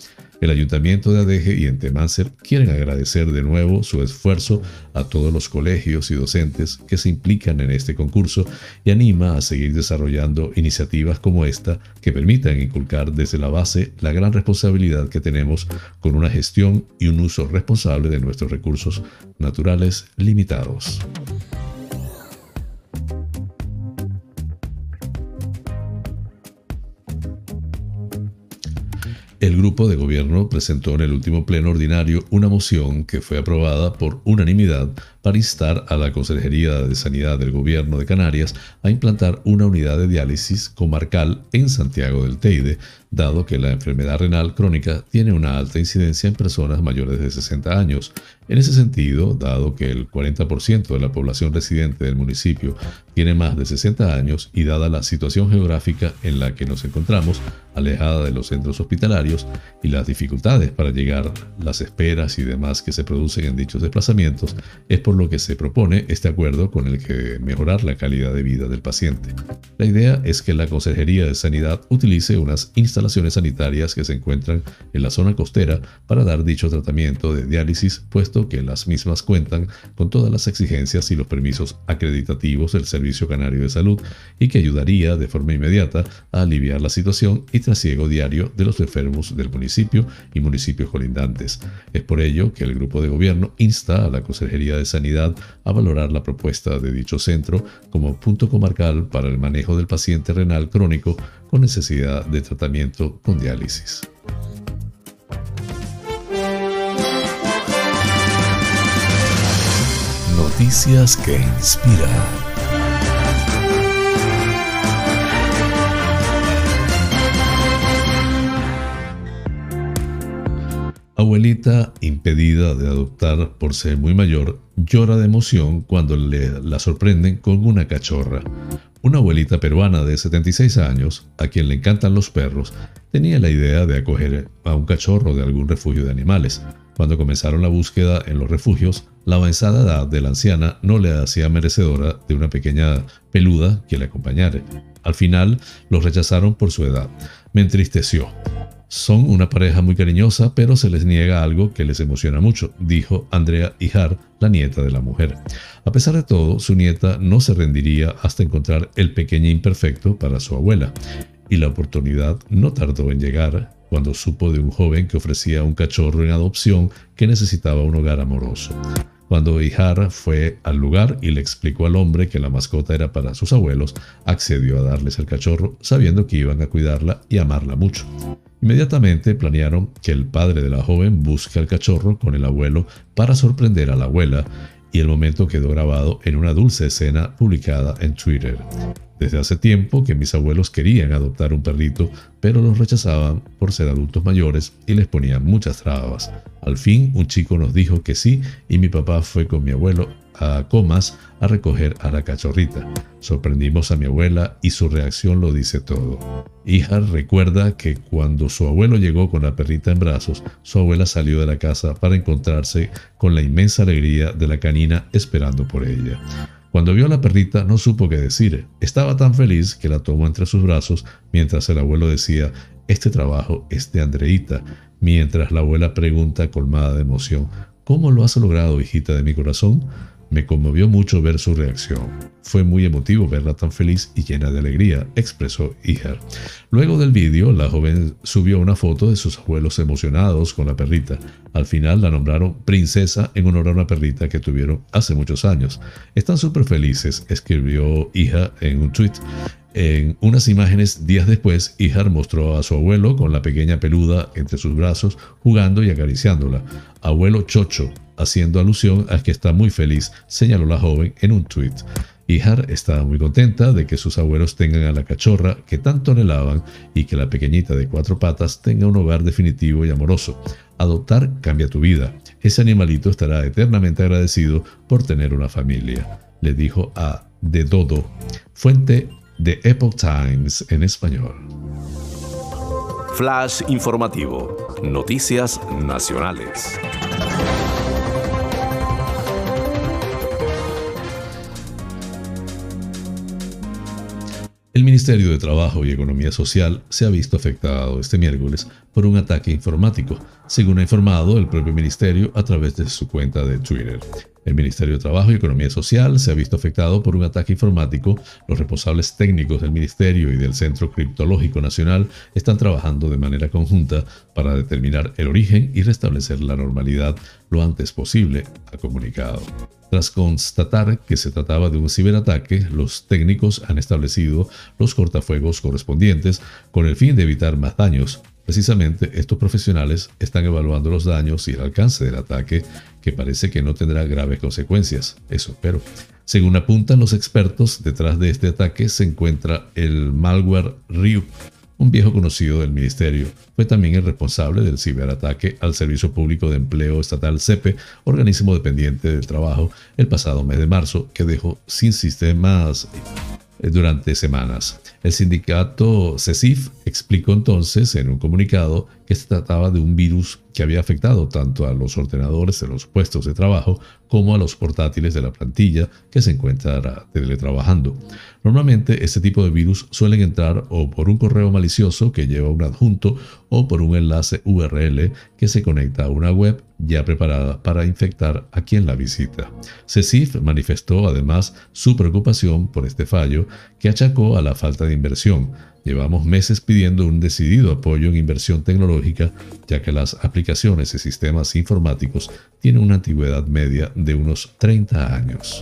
El Ayuntamiento de Adeje y Entemancer quieren agradecer de nuevo su esfuerzo a todos los colegios y docentes que se implican en este concurso y anima a seguir desarrollando iniciativas como esta que permitan inculcar desde la base la gran responsabilidad que tenemos con una gestión y un uso responsable de nuestros recursos naturales limitados. El grupo de gobierno presentó en el último pleno ordinario una moción que fue aprobada por unanimidad para instar a la Consejería de Sanidad del Gobierno de Canarias a implantar una unidad de diálisis comarcal en Santiago del Teide, dado que la enfermedad renal crónica tiene una alta incidencia en personas mayores de 60 años. En ese sentido, dado que el 40% de la población residente del municipio tiene más de 60 años y dada la situación geográfica en la que nos encontramos, alejada de los centros hospitalarios y las dificultades para llegar, las esperas y demás que se producen en dichos desplazamientos, es por lo que se propone este acuerdo con el que mejorar la calidad de vida del paciente. La idea es que la Consejería de Sanidad utilice unas instalaciones sanitarias que se encuentran en la zona costera para dar dicho tratamiento de diálisis, puesto que las mismas cuentan con todas las exigencias y los permisos acreditativos del Servicio Canario de Salud y que ayudaría de forma inmediata a aliviar la situación y trasiego diario de los enfermos del municipio y municipios colindantes. Es por ello que el grupo de gobierno insta a la Consejería de Sanidad a valorar la propuesta de dicho centro como punto comarcal para el manejo del paciente renal crónico con necesidad de tratamiento con diálisis. Noticias que inspiran. Abuelita, impedida de adoptar por ser muy mayor, llora de emoción cuando le, la sorprenden con una cachorra. Una abuelita peruana de 76 años, a quien le encantan los perros, tenía la idea de acoger a un cachorro de algún refugio de animales. Cuando comenzaron la búsqueda en los refugios, la avanzada edad de la anciana no le hacía merecedora de una pequeña peluda que le acompañara. Al final, los rechazaron por su edad. Me entristeció. Son una pareja muy cariñosa, pero se les niega algo que les emociona mucho, dijo Andrea Ijar, la nieta de la mujer. A pesar de todo, su nieta no se rendiría hasta encontrar el pequeño imperfecto para su abuela. Y la oportunidad no tardó en llegar cuando supo de un joven que ofrecía un cachorro en adopción que necesitaba un hogar amoroso. Cuando Ijar fue al lugar y le explicó al hombre que la mascota era para sus abuelos, accedió a darles el cachorro sabiendo que iban a cuidarla y amarla mucho. Inmediatamente planearon que el padre de la joven busque al cachorro con el abuelo para sorprender a la abuela y el momento quedó grabado en una dulce escena publicada en Twitter. Desde hace tiempo que mis abuelos querían adoptar un perrito, pero los rechazaban por ser adultos mayores y les ponían muchas trabas. Al fin, un chico nos dijo que sí y mi papá fue con mi abuelo a Comas a recoger a la cachorrita. Sorprendimos a mi abuela y su reacción lo dice todo. Hija recuerda que cuando su abuelo llegó con la perrita en brazos, su abuela salió de la casa para encontrarse con la inmensa alegría de la canina esperando por ella. Cuando vio a la perrita no supo qué decir. Estaba tan feliz que la tomó entre sus brazos mientras el abuelo decía, este trabajo es de Andreita, mientras la abuela pregunta colmada de emoción, ¿cómo lo has logrado, hijita de mi corazón? Me conmovió mucho ver su reacción. Fue muy emotivo verla tan feliz y llena de alegría, expresó Ijar. Luego del vídeo, la joven subió una foto de sus abuelos emocionados con la perrita. Al final la nombraron princesa en honor a una perrita que tuvieron hace muchos años. Están súper felices, escribió Hija en un tweet. En unas imágenes días después, Ijar mostró a su abuelo con la pequeña peluda entre sus brazos, jugando y acariciándola. Abuelo Chocho, haciendo alusión a que está muy feliz, señaló la joven en un tuit. Ijar estaba muy contenta de que sus abuelos tengan a la cachorra que tanto anhelaban y que la pequeñita de cuatro patas tenga un hogar definitivo y amoroso. Adoptar cambia tu vida. Ese animalito estará eternamente agradecido por tener una familia, le dijo a De Dodo, fuente de Epoch Times en español. Flash informativo. Noticias nacionales. El Ministerio de Trabajo y Economía Social se ha visto afectado este miércoles por un ataque informático, según ha informado el propio ministerio a través de su cuenta de Twitter. El Ministerio de Trabajo y Economía Social se ha visto afectado por un ataque informático. Los responsables técnicos del Ministerio y del Centro Criptológico Nacional están trabajando de manera conjunta para determinar el origen y restablecer la normalidad lo antes posible, ha comunicado. Tras constatar que se trataba de un ciberataque, los técnicos han establecido los cortafuegos correspondientes con el fin de evitar más daños. Precisamente estos profesionales están evaluando los daños y el alcance del ataque, que parece que no tendrá graves consecuencias. Eso pero Según apuntan los expertos, detrás de este ataque se encuentra el malware Ryuk, un viejo conocido del ministerio. Fue también el responsable del ciberataque al Servicio Público de Empleo Estatal CEPE, organismo dependiente del trabajo, el pasado mes de marzo, que dejó sin sistemas durante semanas. El sindicato CECIF explicó entonces en un comunicado que se trataba de un virus que había afectado tanto a los ordenadores de los puestos de trabajo como a los portátiles de la plantilla que se encuentra teletrabajando. Normalmente este tipo de virus suelen entrar o por un correo malicioso que lleva un adjunto o por un enlace URL que se conecta a una web ya preparada para infectar a quien la visita. CECIF manifestó además su preocupación por este fallo que achacó a la falta de inversión Llevamos meses pidiendo un decidido apoyo en inversión tecnológica, ya que las aplicaciones y sistemas informáticos tienen una antigüedad media de unos 30 años.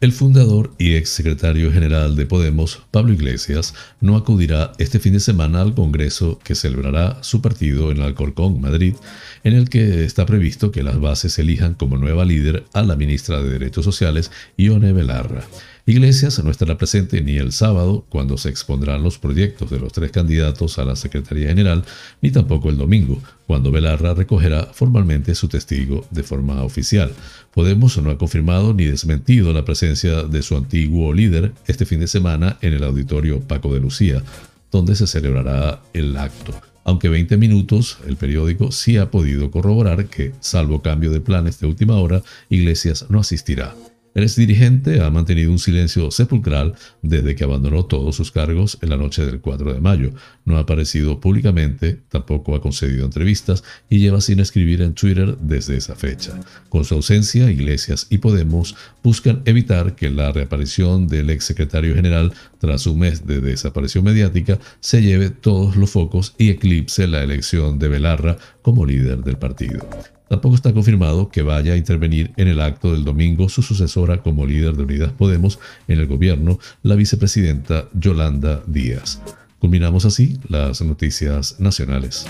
El fundador y ex secretario general de Podemos, Pablo Iglesias, no acudirá este fin de semana al Congreso que celebrará su partido en Alcorcón, Madrid, en el que está previsto que las bases elijan como nueva líder a la ministra de Derechos Sociales, Ione Belarra. Iglesias no estará presente ni el sábado, cuando se expondrán los proyectos de los tres candidatos a la Secretaría General, ni tampoco el domingo, cuando Belarra recogerá formalmente su testigo de forma oficial. Podemos no ha confirmado ni desmentido la presencia de su antiguo líder este fin de semana en el auditorio Paco de Lucía, donde se celebrará el acto aunque 20 minutos, el periódico sí ha podido corroborar que, salvo cambio de planes de última hora, Iglesias no asistirá. El exdirigente ha mantenido un silencio sepulcral desde que abandonó todos sus cargos en la noche del 4 de mayo. No ha aparecido públicamente, tampoco ha concedido entrevistas y lleva sin escribir en Twitter desde esa fecha. Con su ausencia, Iglesias y Podemos buscan evitar que la reaparición del ex secretario general tras un mes de desaparición mediática se lleve todos los focos y eclipse la elección de Belarra como líder del partido. Tampoco está confirmado que vaya a intervenir en el acto del domingo su sucesora como líder de Unidas Podemos en el gobierno, la vicepresidenta Yolanda Díaz. Culminamos así las noticias nacionales.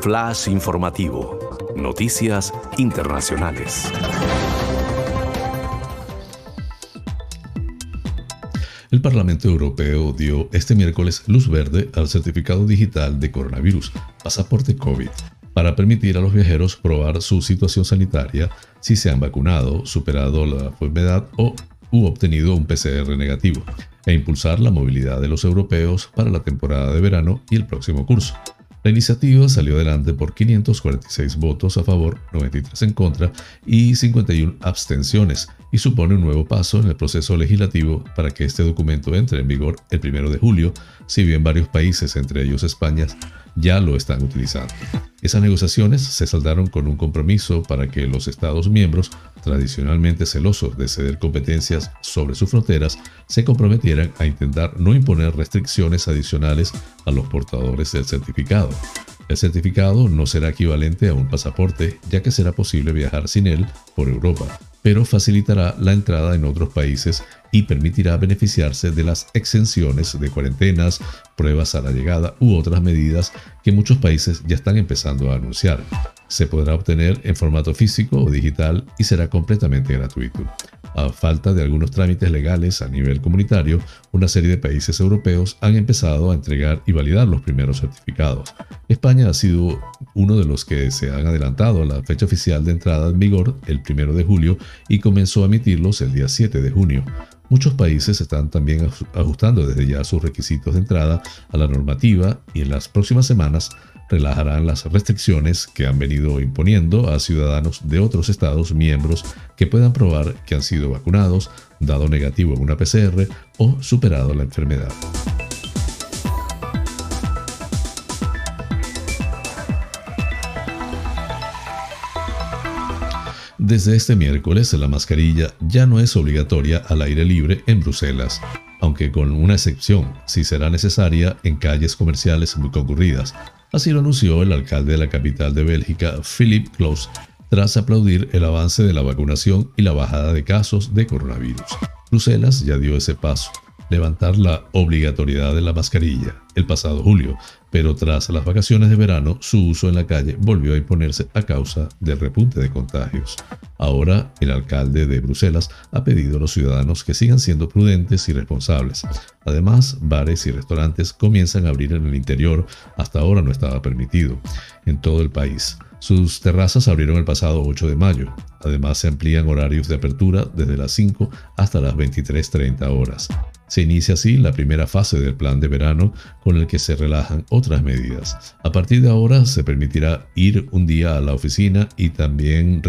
Flash informativo. Noticias internacionales. El Parlamento Europeo dio este miércoles luz verde al certificado digital de coronavirus, pasaporte COVID para permitir a los viajeros probar su situación sanitaria si se han vacunado, superado la enfermedad o obtenido un PCR negativo, e impulsar la movilidad de los europeos para la temporada de verano y el próximo curso. La iniciativa salió adelante por 546 votos a favor, 93 en contra y 51 abstenciones, y supone un nuevo paso en el proceso legislativo para que este documento entre en vigor el 1 de julio, si bien varios países, entre ellos España, ya lo están utilizando. Esas negociaciones se saldaron con un compromiso para que los Estados miembros, tradicionalmente celosos de ceder competencias sobre sus fronteras, se comprometieran a intentar no imponer restricciones adicionales a los portadores del certificado. El certificado no será equivalente a un pasaporte, ya que será posible viajar sin él por Europa, pero facilitará la entrada en otros países y permitirá beneficiarse de las exenciones de cuarentenas, pruebas a la llegada u otras medidas que muchos países ya están empezando a anunciar. Se podrá obtener en formato físico o digital y será completamente gratuito. A falta de algunos trámites legales a nivel comunitario, una serie de países europeos han empezado a entregar y validar los primeros certificados. España ha sido uno de los que se han adelantado a la fecha oficial de entrada en vigor el 1 de julio y comenzó a emitirlos el día 7 de junio. Muchos países están también ajustando desde ya sus requisitos de entrada a la normativa y en las próximas semanas relajarán las restricciones que han venido imponiendo a ciudadanos de otros estados miembros que puedan probar que han sido vacunados, dado negativo en una PCR o superado la enfermedad. Desde este miércoles la mascarilla ya no es obligatoria al aire libre en Bruselas, aunque con una excepción, si será necesaria en calles comerciales muy concurridas. Así lo anunció el alcalde de la capital de Bélgica, Philip Klaus, tras aplaudir el avance de la vacunación y la bajada de casos de coronavirus. Bruselas ya dio ese paso levantar la obligatoriedad de la mascarilla el pasado julio, pero tras las vacaciones de verano su uso en la calle volvió a imponerse a causa del repunte de contagios. Ahora el alcalde de Bruselas ha pedido a los ciudadanos que sigan siendo prudentes y responsables. Además, bares y restaurantes comienzan a abrir en el interior, hasta ahora no estaba permitido, en todo el país. Sus terrazas abrieron el pasado 8 de mayo. Además, se amplían horarios de apertura desde las 5 hasta las 23.30 horas. Se inicia así la primera fase del plan de verano con el que se relajan otras medidas. A partir de ahora se permitirá ir un día a la oficina y también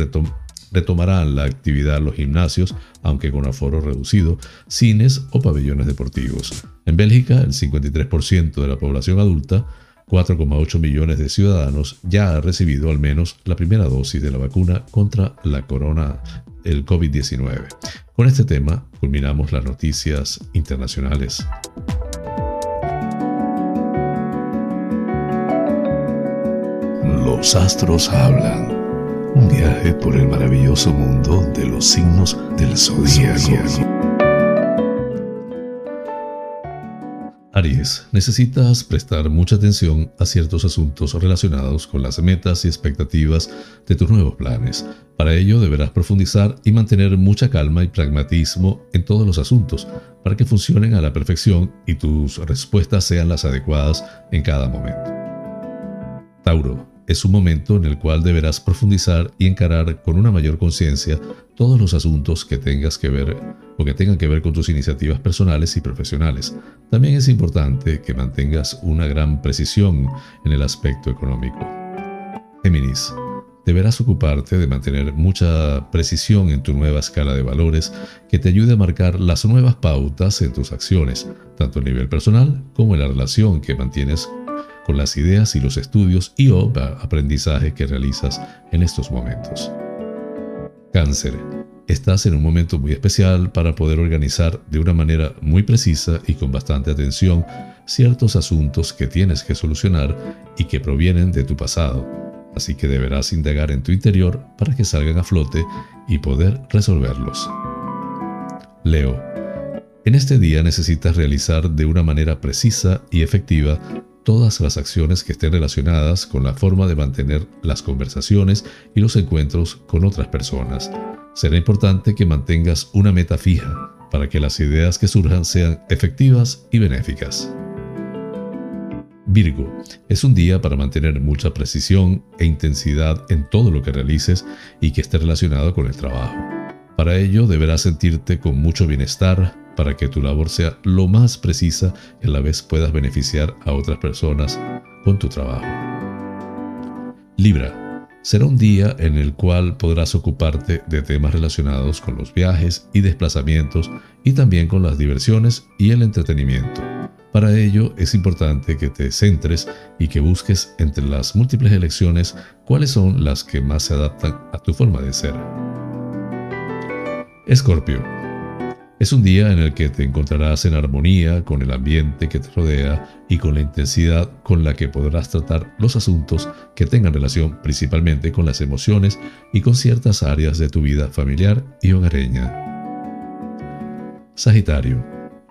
retomarán la actividad los gimnasios, aunque con aforo reducido, cines o pabellones deportivos. En Bélgica, el 53% de la población adulta 4,8 millones de ciudadanos ya ha recibido al menos la primera dosis de la vacuna contra la corona, el COVID-19. Con este tema culminamos las noticias internacionales. Los astros hablan. Un viaje por el maravilloso mundo de los signos del zodiaco. Aries, necesitas prestar mucha atención a ciertos asuntos relacionados con las metas y expectativas de tus nuevos planes. Para ello deberás profundizar y mantener mucha calma y pragmatismo en todos los asuntos para que funcionen a la perfección y tus respuestas sean las adecuadas en cada momento. Tauro, es un momento en el cual deberás profundizar y encarar con una mayor conciencia todos los asuntos que tengas que ver o que tengan que ver con tus iniciativas personales y profesionales. También es importante que mantengas una gran precisión en el aspecto económico. Géminis, deberás ocuparte de mantener mucha precisión en tu nueva escala de valores que te ayude a marcar las nuevas pautas en tus acciones, tanto a nivel personal como en la relación que mantienes con las ideas y los estudios y o aprendizaje que realizas en estos momentos. Cáncer. Estás en un momento muy especial para poder organizar de una manera muy precisa y con bastante atención ciertos asuntos que tienes que solucionar y que provienen de tu pasado. Así que deberás indagar en tu interior para que salgan a flote y poder resolverlos. Leo. En este día necesitas realizar de una manera precisa y efectiva todas las acciones que estén relacionadas con la forma de mantener las conversaciones y los encuentros con otras personas. Será importante que mantengas una meta fija para que las ideas que surjan sean efectivas y benéficas. Virgo, es un día para mantener mucha precisión e intensidad en todo lo que realices y que esté relacionado con el trabajo. Para ello deberás sentirte con mucho bienestar, para que tu labor sea lo más precisa y a la vez puedas beneficiar a otras personas con tu trabajo. Libra. Será un día en el cual podrás ocuparte de temas relacionados con los viajes y desplazamientos y también con las diversiones y el entretenimiento. Para ello es importante que te centres y que busques entre las múltiples elecciones cuáles son las que más se adaptan a tu forma de ser. Escorpio. Es un día en el que te encontrarás en armonía con el ambiente que te rodea y con la intensidad con la que podrás tratar los asuntos que tengan relación principalmente con las emociones y con ciertas áreas de tu vida familiar y hogareña. Sagitario.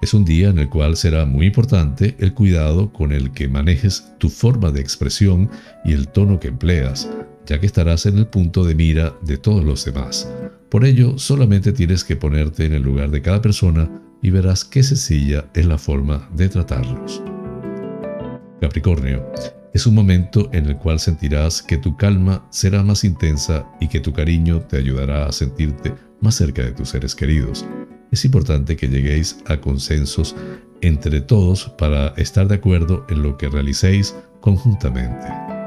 Es un día en el cual será muy importante el cuidado con el que manejes tu forma de expresión y el tono que empleas, ya que estarás en el punto de mira de todos los demás. Por ello, solamente tienes que ponerte en el lugar de cada persona y verás qué sencilla es la forma de tratarlos. Capricornio, es un momento en el cual sentirás que tu calma será más intensa y que tu cariño te ayudará a sentirte más cerca de tus seres queridos. Es importante que lleguéis a consensos entre todos para estar de acuerdo en lo que realicéis conjuntamente.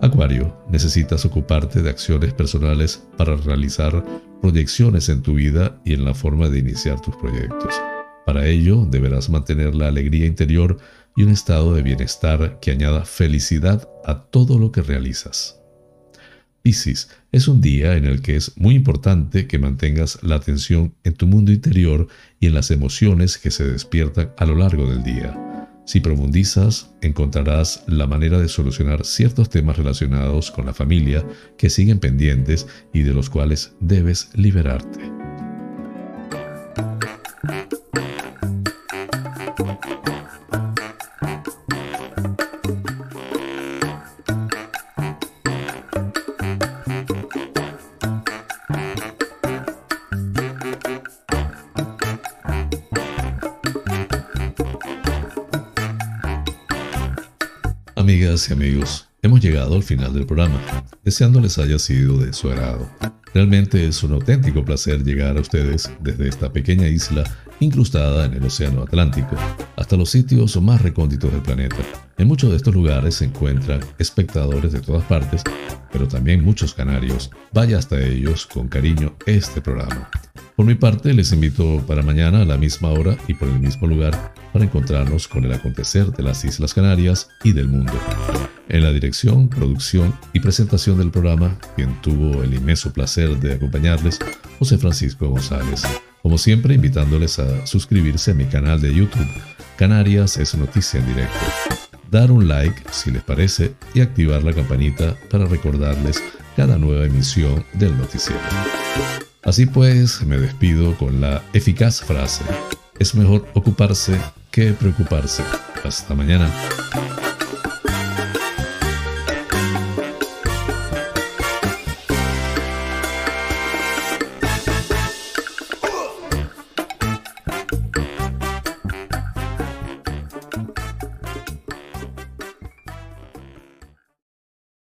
Acuario, necesitas ocuparte de acciones personales para realizar proyecciones en tu vida y en la forma de iniciar tus proyectos. Para ello, deberás mantener la alegría interior y un estado de bienestar que añada felicidad a todo lo que realizas. Piscis, es un día en el que es muy importante que mantengas la atención en tu mundo interior y en las emociones que se despiertan a lo largo del día. Si profundizas, encontrarás la manera de solucionar ciertos temas relacionados con la familia que siguen pendientes y de los cuales debes liberarte. Amigas y amigos, hemos llegado al final del programa, deseando les haya sido de su agrado. Realmente es un auténtico placer llegar a ustedes desde esta pequeña isla incrustada en el Océano Atlántico, hasta los sitios más recónditos del planeta. En muchos de estos lugares se encuentran espectadores de todas partes, pero también muchos canarios. Vaya hasta ellos con cariño este programa. Por mi parte, les invito para mañana a la misma hora y por el mismo lugar para encontrarnos con el acontecer de las Islas Canarias y del mundo. En la dirección, producción y presentación del programa, quien tuvo el inmenso placer de acompañarles, José Francisco González. Como siempre, invitándoles a suscribirse a mi canal de YouTube, Canarias es Noticia en Directo. dar un like si les parece y activar la campanita para recordarles cada nueva emisión del noticiero. Así pues, me despido con la eficaz frase, es mejor ocuparse que preocuparse. Hasta mañana.